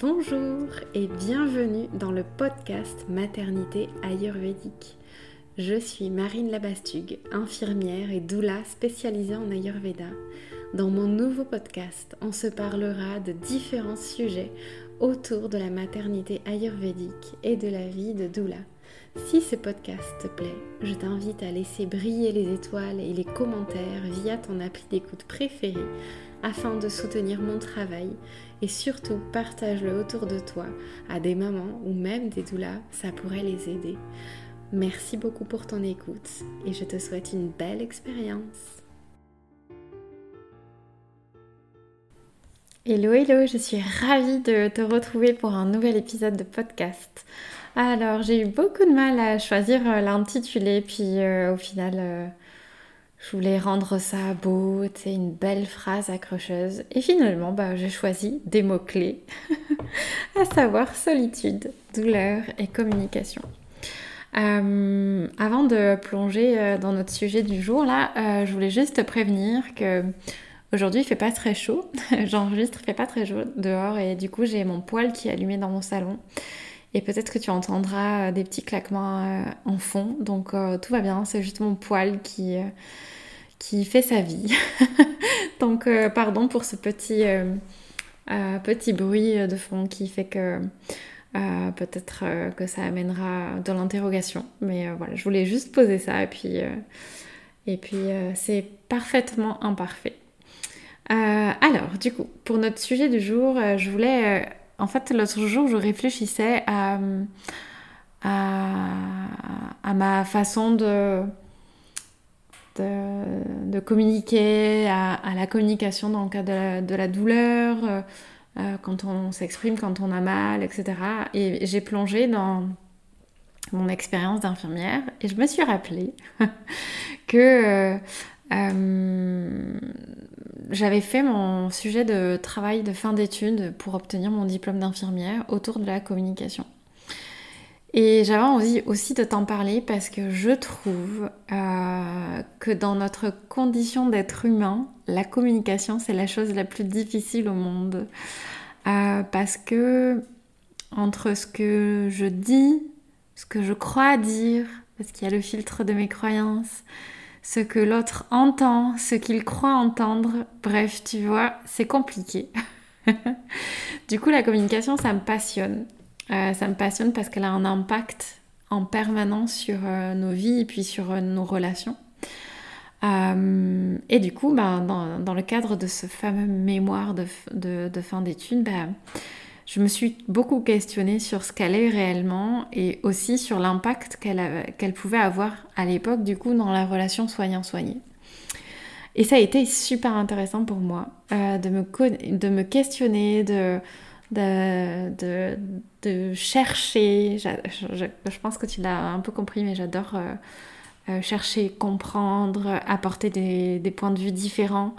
Bonjour et bienvenue dans le podcast Maternité Ayurvédique. Je suis Marine Labastugue, infirmière et doula spécialisée en Ayurveda. Dans mon nouveau podcast, on se parlera de différents sujets autour de la maternité ayurvédique et de la vie de doula. Si ce podcast te plaît, je t'invite à laisser briller les étoiles et les commentaires via ton appli d'écoute préférée afin de soutenir mon travail et surtout partage-le autour de toi à des mamans ou même des doulas, ça pourrait les aider. Merci beaucoup pour ton écoute et je te souhaite une belle expérience. Hello hello, je suis ravie de te retrouver pour un nouvel épisode de podcast. Alors j'ai eu beaucoup de mal à choisir euh, l'intitulé puis euh, au final euh, je voulais rendre ça beau, tu une belle phrase accrocheuse. Et finalement, bah, j'ai choisi des mots-clés, à savoir solitude, douleur et communication. Euh, avant de plonger euh, dans notre sujet du jour, là, euh, je voulais juste te prévenir que aujourd'hui il fait pas très chaud. J'enregistre, il fait pas très chaud dehors et du coup j'ai mon poêle qui est allumé dans mon salon. Et peut-être que tu entendras des petits claquements en fond. Donc tout va bien, c'est juste mon poêle qui fait sa vie. Donc, euh, pardon pour ce petit, euh, euh, petit bruit de fond qui fait que peut-être que ça amènera de l'interrogation. Mais voilà, je voulais juste poser ça et puis, et puis c'est parfaitement imparfait. alors, du coup, pour notre sujet du jour, je voulais. En fait, l'autre jour, je réfléchissais à, à ma façon de de, communiquer, à, la communication dans le cas de la, douleur, euh, quand on s'exprime, quand on a mal, etc. Et j'ai plongé dans mon expérience d'infirmière et je me suis rappelé que euh, j'avais fait mon sujet de travail de fin d'études pour obtenir mon diplôme d'infirmière autour de la communication. Et j'avais envie aussi de t'en parler parce que je trouve euh, que dans notre condition d'être humain, la communication c'est la chose la plus difficile au monde. Euh, parce que entre ce que je dis, ce que je crois dire, parce qu'il y a le filtre de mes croyances, ce que l'autre entend, ce qu'il croit entendre, bref, tu vois, c'est compliqué. du coup, la communication, ça me passionne. Euh, ça me passionne parce qu'elle a un impact en permanence sur euh, nos vies et puis sur euh, nos relations. et du coup, bah, dans, le cadre de ce fameux mémoire de, fin d'études, bah, je me suis beaucoup questionnée sur ce qu'elle est réellement et aussi sur l'impact qu'elle pouvait avoir à l'époque, du coup, dans la relation soignant-soigné. Et ça a été super intéressant pour moi de, me, de me questionner, de, chercher. Je, pense que tu l'as un peu compris, mais j'adore euh, euh, chercher, comprendre, apporter des, points de vue différents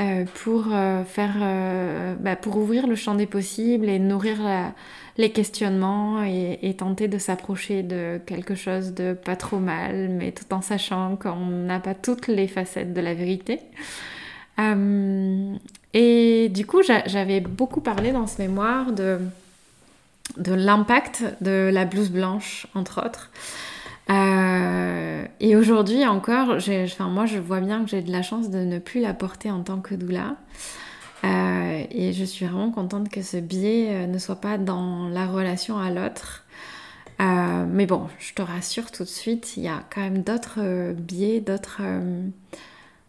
euh, pour faire, bah, pour ouvrir le champ des possibles et nourrir les questionnements et, tenter de s'approcher de quelque chose de pas trop mal, mais tout en sachant qu'on n'a pas toutes les facettes de la vérité. Et du coup, j'avais beaucoup parlé dans ce mémoire de, de l'impact de la blouse blanche, entre autres. Euh, et aujourd'hui encore, enfin, moi je vois bien que j'ai de la chance de ne plus la porter en tant que doula. Euh, et je suis vraiment contente que ce biais euh, ne soit pas dans la relation à l'autre. mais bon, je te rassure tout de suite, il y a quand même d'autres biais, d'autres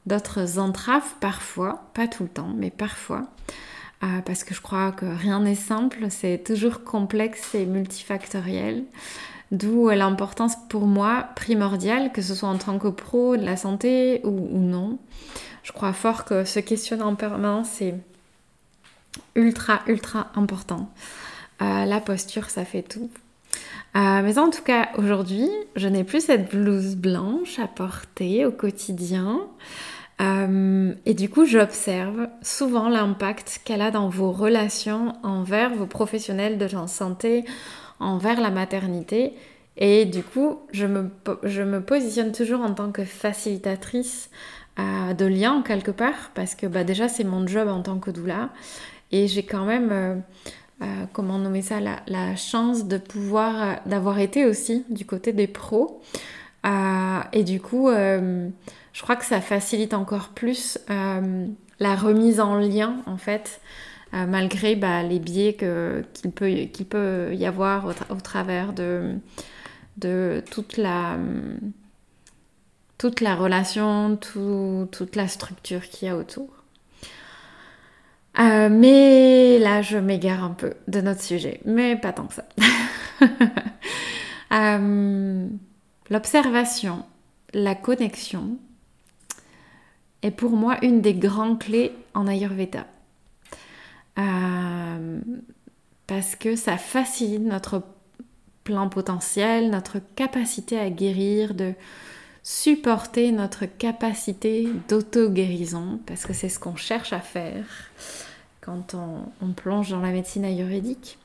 d'autres entraves parfois, pas tout le temps, mais parfois. Parce que je crois que rien n'est simple, c'est toujours complexe et multifactoriel. D'où l'importance pour moi primordiale, que ce soit en tant que pro de la santé ou, non. Je crois fort que se questionner en permanence, c'est ultra, ultra important. Euh, la posture, ça fait tout. Euh, mais en tout cas, aujourd'hui, je n'ai plus cette blouse blanche à porter au quotidien. Euh, et du coup, j'observe souvent l'impact qu'elle a dans vos relations envers vos professionnels de la santé, envers la maternité. Et du coup, je me, positionne toujours en tant que facilitatrice euh, de lien quelque part, parce que bah, déjà, c'est mon job en tant que doula. Et j'ai quand même comment nommer ça, la, chance de pouvoir, d'avoir été aussi du côté des pros. et du coup, je crois que ça facilite encore plus la remise en lien, en fait, malgré bah, les biais qu'il peut, y avoir au, travers de, de toute la toute la relation, toute la structure qu'il y a autour. Euh, mais là, je m'égare un peu de notre sujet, mais pas tant que ça. Euh, l'observation, la connexion est pour moi une des grandes clés en Ayurveda. Euh, parce que ça facilite notre plein potentiel, notre capacité à guérir, de supporter notre capacité d'auto-guérison, parce que c'est ce qu'on cherche à faire quand on, plonge dans la médecine ayurvédique.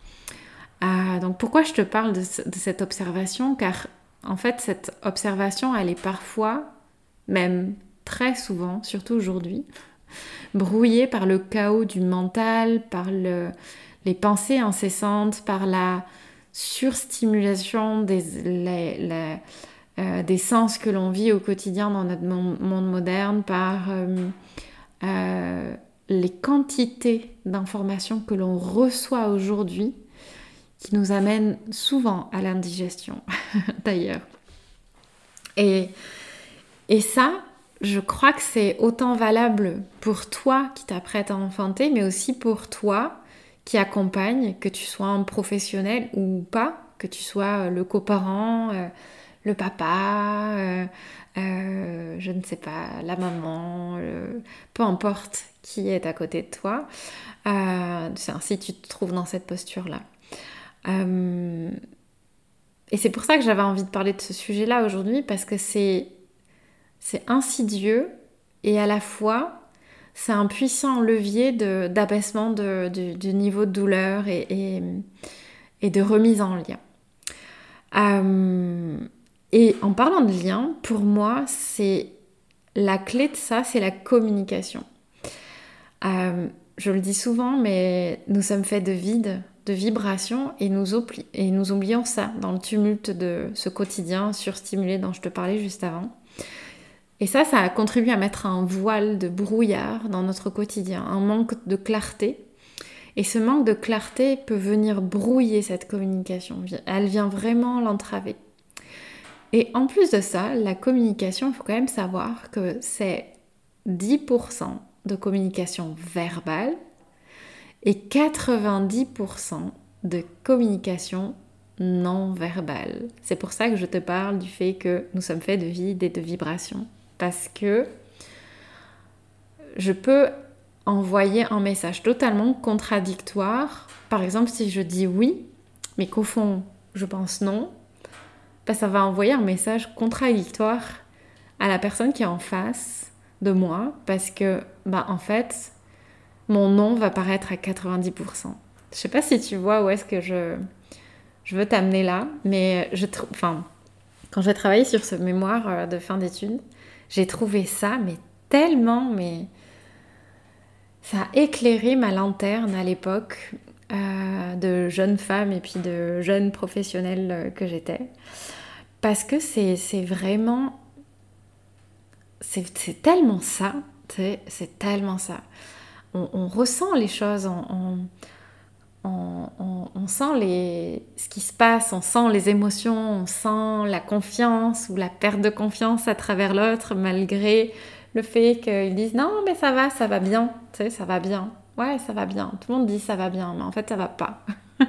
Euh, donc pourquoi je te parle de, cette observation? Car en fait cette observation, elle est parfois, même très souvent, surtout aujourd'hui, brouillée par le chaos du mental, par le, les pensées incessantes, par la surstimulation des, euh, des sens que l'on vit au quotidien dans notre monde moderne, par euh, euh, les quantités d'informations que l'on reçoit aujourd'hui, qui nous amènent souvent à l'indigestion, d'ailleurs. Et ça, je crois que c'est autant valable pour toi qui t'apprête à enfanter, mais aussi pour toi qui accompagne, que tu sois un professionnel ou pas, que tu sois le coparent, euh, le papa, euh, euh, je ne sais pas, la maman, peu importe qui est à côté de toi, si tu te trouves dans cette posture-là. et c'est pour ça que j'avais envie de parler de ce sujet-là aujourd'hui, parce que c'est insidieux et à la fois c'est un puissant levier d'abaissement du niveau de douleur et, de remise en lien. Euh, et en parlant de lien, pour moi, c'est la clé de ça, c'est la communication. Euh, je le dis souvent, mais nous sommes faits de vide, de vibrations, et nous oublions ça dans le tumulte de ce quotidien surstimulé dont je te parlais juste avant. Et ça, ça a contribué à mettre un voile de brouillard dans notre quotidien, un manque de clarté. Et ce manque de clarté peut venir brouiller cette communication. Elle vient vraiment l'entraver. Et en plus de ça, la communication, il faut quand même savoir que c'est 10% de communication verbale et 90% de communication non verbale. C'est pour ça que je te parle du fait que nous sommes faits de vide et de vibrations parce que je peux envoyer un message totalement contradictoire. Par exemple, si je dis oui, mais qu'au fond, je pense non, bah, ça va envoyer un message contradictoire à la personne qui est en face de moi parce que, bah, en fait, mon non va paraître à 90%. Je sais pas si tu vois où est-ce que je, je veux t'amener là, mais je enfin, quand j'ai travaillé sur ce mémoire euh, de fin d'études, j'ai trouvé ça, mais tellement, mais ça a éclairé ma lanterne à l'époque euh, de jeune femme et puis de jeune professionnelle euh, que j'étais. Parce que c'est vraiment... C'est tellement ça, c'est tellement ça. On, ressent les choses, on, on, sent les, ce qui se passe, on sent les émotions, on sent la confiance ou la perte de confiance à travers l'autre, malgré le fait qu'ils disent non, mais ça va, ça va bien, tu sais, ça va bien. Ouais, ça va bien. Tout le monde dit ça va bien, mais en fait, ça va pas.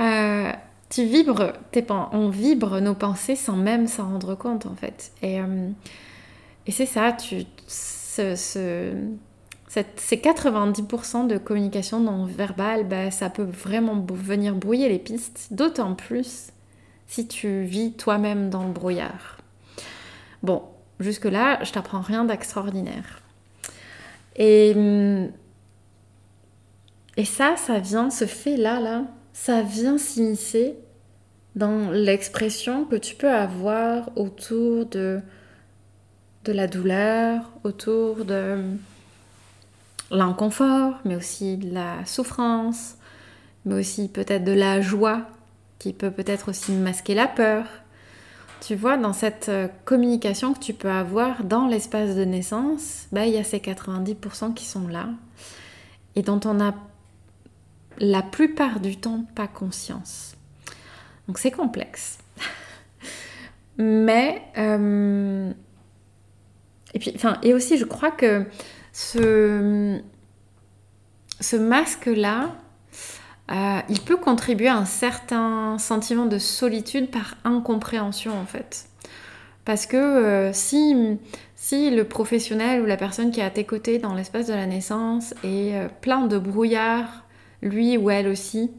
Euh, tu vibres, on vibre nos pensées sans même s'en rendre compte, en fait. Et, euh, et c'est ça, tu, ce, ces 90% de communication non verbale, bah, ça peut vraiment venir brouiller les pistes, d'autant plus si tu vis toi-même dans le brouillard. Bon, jusque-là, je t'apprends rien d'extraordinaire. Et, hum, et ça, ça vient, ce fait-là, là, ça vient s'immiscer dans l'expression que tu peux avoir autour de, de la douleur, autour de l'inconfort, mais aussi de la souffrance, mais aussi peut-être de la joie qui peut peut-être aussi masquer la peur. Tu vois, dans cette euh, communication que tu peux avoir dans l'espace de naissance, bah, il y a ces 90% qui sont là et dont on a la plupart du temps pas conscience. Donc c'est complexe. Mais euh, et puis, enfin, et aussi, je crois que ce, ce masque-là, euh, il peut contribuer à un certain sentiment de solitude par incompréhension, en fait. Parce que euh, si, si le professionnel ou la personne qui est à tes côtés dans l'espace de la naissance est euh, plein de brouillard, lui ou elle aussi,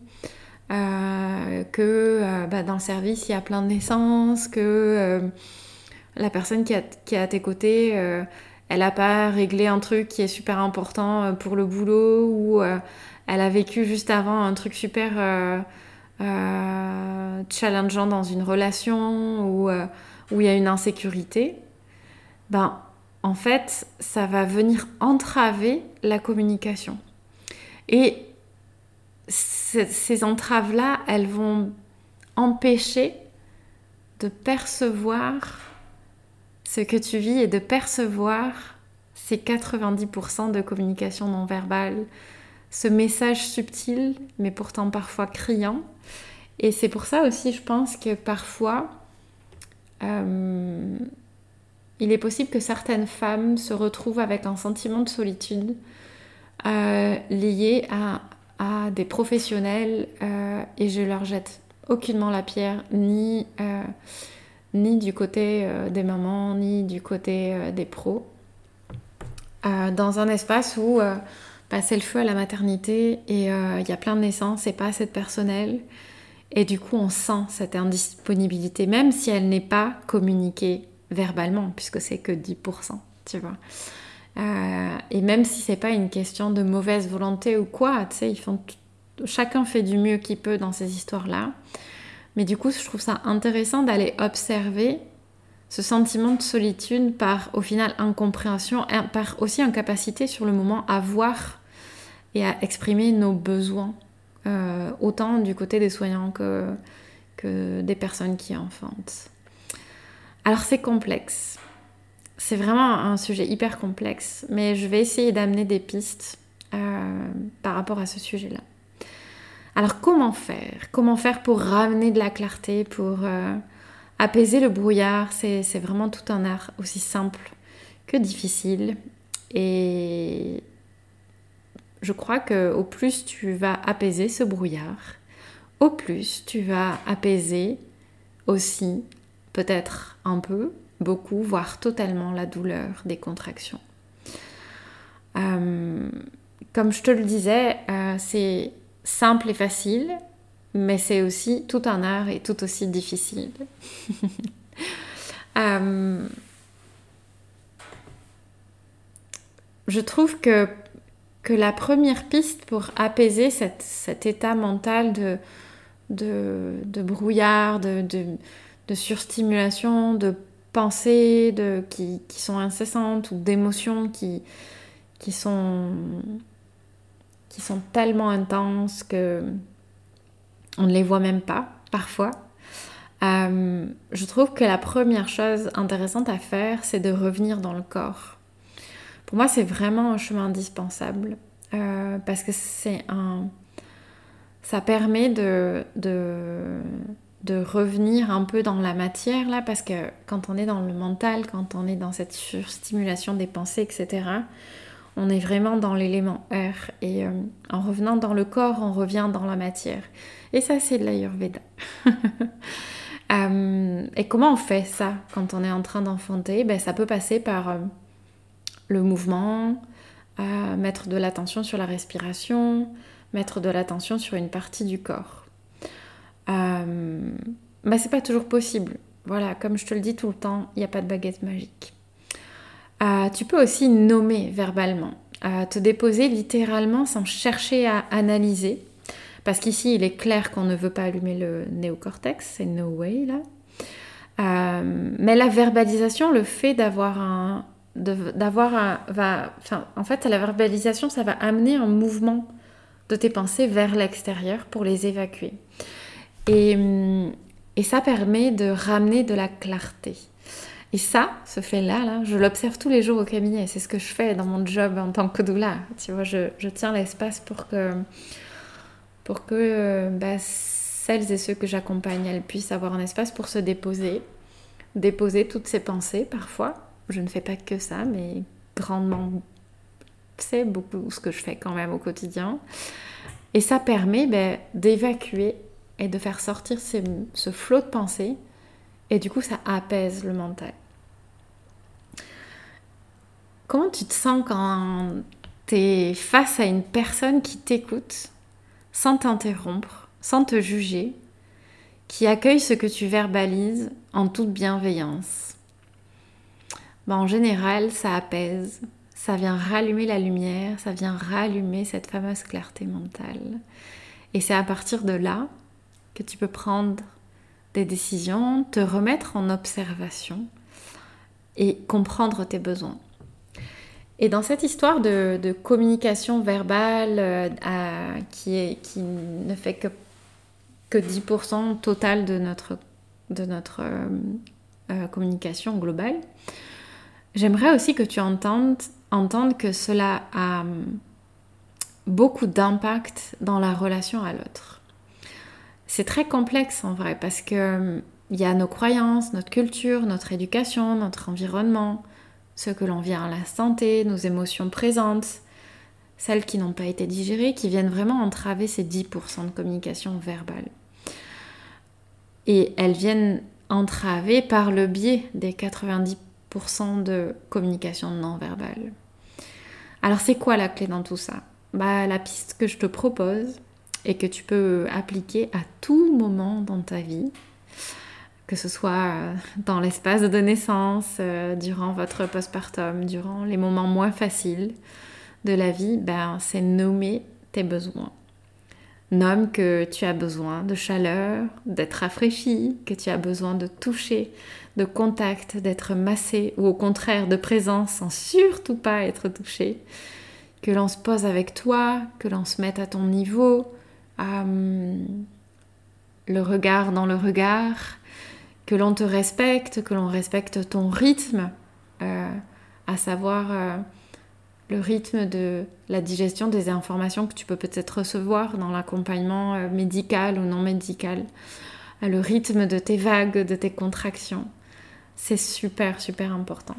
que bah, dans le service il y a plein de naissances, que la personne qui est à tes côtés, elle n'a pas réglé un truc qui est super important euh, pour le boulot ou euh, elle a vécu juste avant un truc super challengeant dans une relation ou où il y a une insécurité, ben en fait, ça va venir entraver la communication. Et ces entraves-là, elles vont empêcher de percevoir ce que tu vis et de percevoir ces 90% de communication non verbale, ce message subtil, mais pourtant parfois criant. Et c'est pour ça aussi, je pense que parfois, euh, il est possible que certaines femmes se retrouvent avec un sentiment de solitude euh, lié à, des professionnels euh, et je leur jette aucunement la pierre, ni ni du côté euh, des mamans, ni du côté euh, des pros. Euh, dans un espace où passer le feu à la maternité et il y a plein de naissances et pas assez de personnel. Et du coup, on sent cette indisponibilité, même si elle n'est pas communiquée verbalement, puisque c'est que 10%, tu vois. et même si c'est pas une question de mauvaise volonté ou quoi, tu sais, ils font chacun fait du mieux qu'il peut dans ces histoires-là. Mais du coup, je trouve ça intéressant d'aller observer ce sentiment de solitude par, au final, incompréhension, par aussi incapacité sur le moment à voir et à exprimer nos besoins, euh, autant du côté des soignants que, des personnes qui enfantent. Alors c'est complexe. C'est vraiment un sujet hyper complexe, mais je vais essayer d'amener des pistes euh, par rapport à ce sujet-là. Alors comment faire? Comment faire pour ramener de la clarté, pour euh, apaiser le brouillard? C'est vraiment tout un art aussi simple que difficile. Et je crois que au plus tu vas apaiser ce brouillard, au plus tu vas apaiser aussi peut-être un peu, beaucoup, voire totalement la douleur des contractions. Euh, comme je te le disais, euh, c'est simple et facile, mais c'est aussi tout un art et tout aussi difficile. Euh, je trouve que, que la première piste pour apaiser cet état mental de, de, brouillard, de, de, surstimulation, de pensées de, qui, qui sont incessantes ou d'émotions qui, qui sont qui sont tellement intenses que on ne les voit même pas parfois. Euh, je trouve que la première chose intéressante à faire, c'est de revenir dans le corps. Pour moi, c'est vraiment un chemin indispensable euh, parce que c'est un, ça permet de, de, de, revenir un peu dans la matière là, parce que quand on est dans le mental, quand on est dans cette surstimulation des pensées, etc on est vraiment dans l'élément air. Et euh, en revenant dans le corps, on revient dans la matière. Et ça, c'est de l'Ayurveda. Euh, et comment on fait ça quand on est en train d'enfanter? Ben, Ça peut passer par euh, le mouvement, mettre de l'attention sur la respiration, mettre de l'attention sur une partie du corps. Ben, c'est pas toujours possible. Voilà, comme je te le dis tout le temps, il n'y a pas de baguette magique. Euh, tu peux aussi nommer verbalement, euh, te déposer littéralement sans chercher à analyser. Parce qu'ici, il est clair qu'on ne veut pas allumer le néocortex, c'est no way là. Euh, mais la verbalisation, le fait d'avoir un, en fait, la verbalisation, ça va amener un mouvement de tes pensées vers l'extérieur pour les évacuer. Et ça permet de ramener de la clarté. Et ça, ce fait-là, là, je l'observe tous les jours au cabinet. C'est ce que je fais dans mon job en tant que doula. Tu vois, je, tiens l'espace pour que, pour bah, celles et ceux que j'accompagne, elles puissent avoir un espace pour se déposer, déposer toutes ces pensées parfois. Je ne fais pas que ça, mais grandement, c'est beaucoup ce que je fais quand même au quotidien. Et ça permet bah, d'évacuer et de faire sortir ce flot de pensées. Et du coup, ça apaise le mental. Comment tu te sens quand tu es face à une personne qui t'écoute sans t'interrompre, sans te juger, qui accueille ce que tu verbalises en toute bienveillance? Ben, En général, ça apaise, ça vient rallumer la lumière, ça vient rallumer cette fameuse clarté mentale. Et c'est à partir de là que tu peux prendre des décisions, te remettre en observation et comprendre tes besoins. Et dans cette histoire de, communication verbale euh, qui, ne fait que, que 10% total de notre, de notre euh, euh, communication globale, j'aimerais aussi que tu entendes que cela a beaucoup d'impact dans la relation à l'autre. C'est très complexe en vrai parce que il y a nos croyances, notre culture, notre éducation, notre environnement, ce que l'on vient à la santé, nos émotions présentes, celles qui n'ont pas été digérées, qui viennent vraiment entraver ces 10% de communication verbale. Et elles viennent entraver par le biais des 90% de communication non verbale. Alors c'est quoi la clé dans tout ça? Bah, La piste que je te propose et que tu peux appliquer à tout moment dans ta vie, que ce soit euh, dans l'espace de naissance, euh, durant votre postpartum, durant les moments moins faciles de la vie, ben, c'est nommer tes besoins. Nomme que tu as besoin de chaleur, d'être rafraîchi, que tu as besoin de toucher, de contact, d'être massé, ou au contraire de présence sans surtout pas être touché. Que l'on se pose avec toi, que l'on se mette à ton niveau, euh, le regard dans le regard, que l'on te respecte, que l'on respecte ton rythme, euh, à savoir euh, le rythme de la digestion des informations que tu peux peut-être recevoir dans l'accompagnement euh, médical ou non médical, le rythme de tes vagues, de tes contractions. C'est super, super important.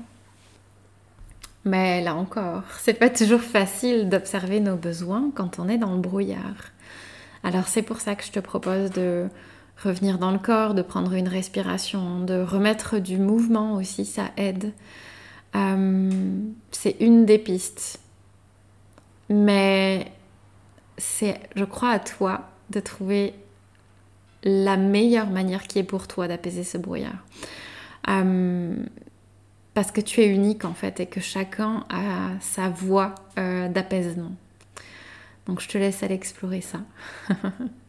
Mais là encore, c'est pas toujours facile d'observer nos besoins quand on est dans le brouillard. Alors c'est pour ça que je te propose de revenir dans le corps, de prendre une respiration, de remettre du mouvement aussi, ça aide. Euh, c'est une des pistes. Mais c'est, je crois, à toi de trouver la meilleure manière qui est pour toi d'apaiser ce brouillard. Euh, parce que tu es unique en fait et que chacun a sa voie euh, d'apaisement. Donc je te laisse aller explorer ça.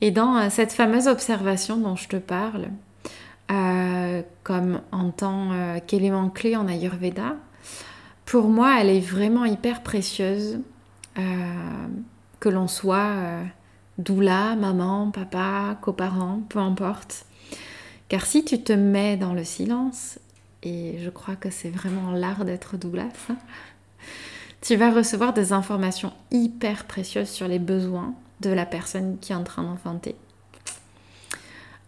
Et dans euh, cette fameuse observation dont je te parle, euh, comme en tant euh, qu'élément clé en Ayurveda, pour moi, elle est vraiment hyper précieuse, que l'on soit doula, maman, papa, coparent, peu importe. Car si tu te mets dans le silence, et je crois que c'est vraiment l'art d'être doula, tu vas recevoir des informations hyper précieuses sur les besoins, de la personne qui est en train d'enfanter.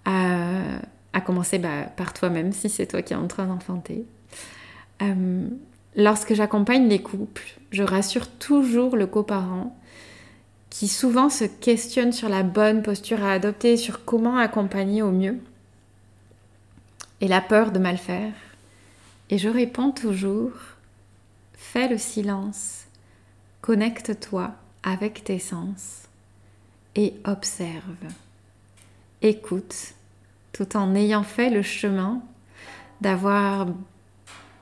Euh, à commencer bah, par toi-même si c'est toi qui es en train d'enfanter. Euh, lorsque j'accompagne les couples, je rassure toujours le coparent qui souvent se questionne sur la bonne posture à adopter, sur comment accompagner au mieux, et la peur de mal faire. Et je réponds toujours, fais le silence, connecte-toi avec tes sens et observe. Écoute, tout en ayant fait le chemin d'avoir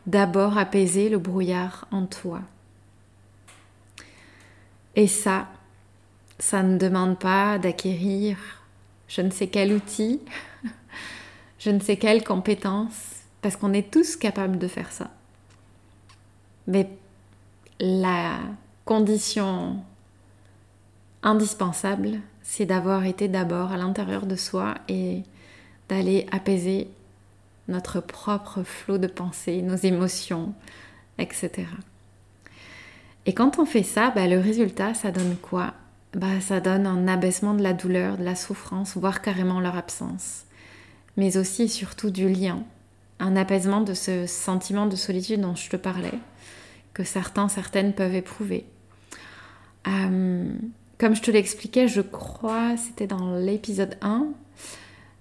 d'abord apaisé le brouillard en toi. Et ça, ça ne demande pas d'acquérir je ne sais quel outil, je ne sais quelle compétence, parce qu'on est tous capables de faire ça. Mais la condition indispensable, c'est d'avoir été d'abord à l'intérieur de soi et d'aller apaiser notre propre flot de pensées, nos émotions, etc. Et quand on fait ça, bah, le résultat, ça donne quoi? Bah, Ça donne un abaissement de la douleur, de la souffrance, voire carrément leur absence. Mais aussi et surtout du lien. Un apaisement de ce sentiment de solitude dont je te parlais, que certains, certaines peuvent éprouver. Euh, comme je te l'expliquais, je crois, c'était dans l'épisode 1,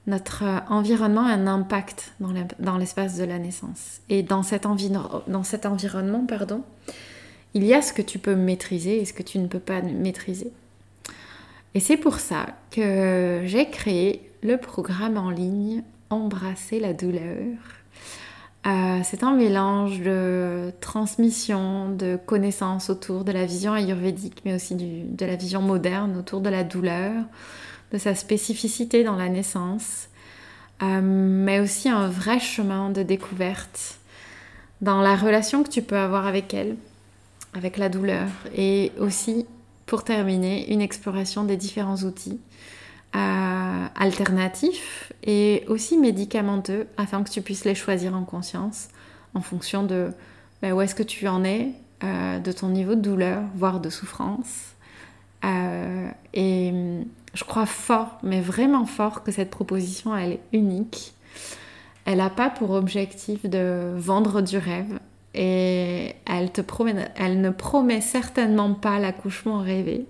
notre environnement a un impact dans l'espace de la naissance. Et dans cet, environnement, il y a ce que tu peux maîtriser et ce que tu ne peux pas maîtriser. Et c'est pour ça que j'ai créé le programme en ligne Embrasser la douleur. Euh, c'est un mélange de transmission, de connaissances autour de la vision ayurvédique, mais aussi de la vision moderne autour de la douleur, de sa spécificité dans la naissance, euh, mais aussi un vrai chemin de découverte dans la relation que tu peux avoir avec elle, avec la douleur et aussi pour terminer une exploration des différents outils alternatifs et aussi médicamenteux afin que tu puisses les choisir en conscience en fonction de ben, où est-ce que tu en es, euh, de ton niveau de douleur, voire de souffrance. Euh, et je crois fort, mais vraiment fort, que cette proposition, elle est unique. Elle n'a pas pour objectif de vendre du rêve et elle, te promet, elle ne promet certainement pas l'accouchement rêvé,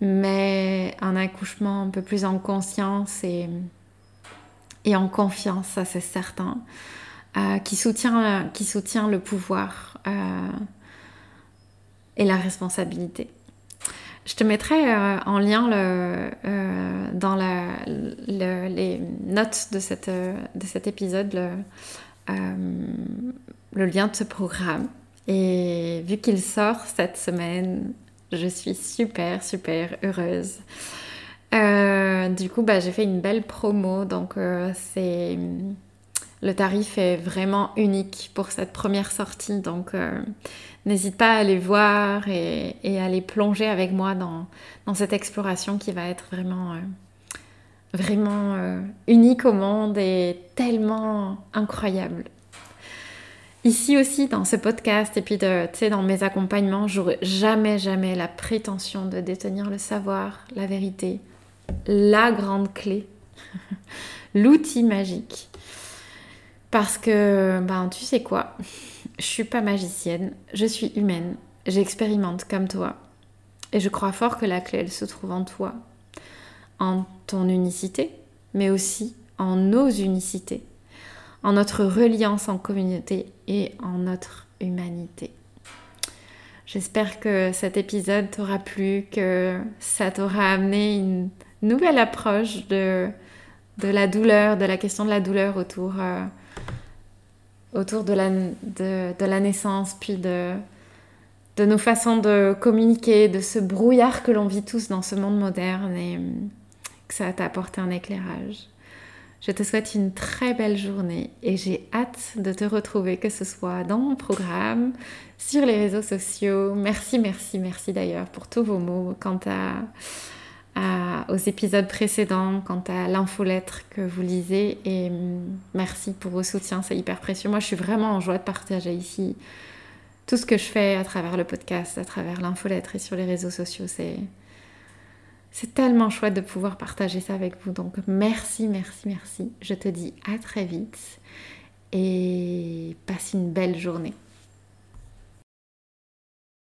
mais un accouchement un peu plus en conscience et, et en confiance, ça c'est certain, euh, qui, soutient, qui soutient le pouvoir euh, et la responsabilité. Je te mettrai euh, en lien dans la, les notes de, cette, de cet épisode le, le lien de ce programme. Et vu qu'il sort cette semaine, je suis super, super heureuse. Euh, du coup, bah, j'ai fait une belle promo, donc euh, c'est le tarif est vraiment unique pour cette première sortie, donc euh, n'hésite pas à aller voir et, à aller plonger avec moi dans, cette exploration qui va être vraiment unique au monde et tellement incroyable. Ici aussi, dans ce podcast et puis de, dans mes accompagnements, j'aurais jamais, jamais la prétention de détenir le savoir, la vérité, la grande clé, l'outil magique. Parce que, ben, tu sais quoi, je suis pas magicienne, je suis humaine, j'expérimente comme toi. Et je crois fort que la clé, elle se trouve en toi, en ton unicité, mais aussi en nos unicités en notre reliance en communauté et en notre humanité. J'espère que cet épisode t'aura plu, que ça t'aura amené une nouvelle approche de, de la douleur, de la question de la douleur autour, euh, autour de, la, de, de, la naissance, puis de, de nos façons de communiquer, de ce brouillard que l'on vit tous dans ce monde moderne et que ça t'a apporté un éclairage. Je te souhaite une très belle journée et j'ai hâte de te retrouver, que ce soit dans mon programme, sur les réseaux sociaux. Merci, merci, merci d'ailleurs pour tous vos mots quant à, aux épisodes précédents, quant à l'infolettre que vous lisez et mm, merci pour vos soutiens, c'est hyper précieux. Moi, je suis vraiment en joie de partager ici tout ce que je fais à travers le podcast, à travers l'infolettre et sur les réseaux sociaux. C'est c'est tellement chouette de pouvoir partager ça avec vous. Donc merci, merci, merci. Je te dis à très vite et passe une belle journée.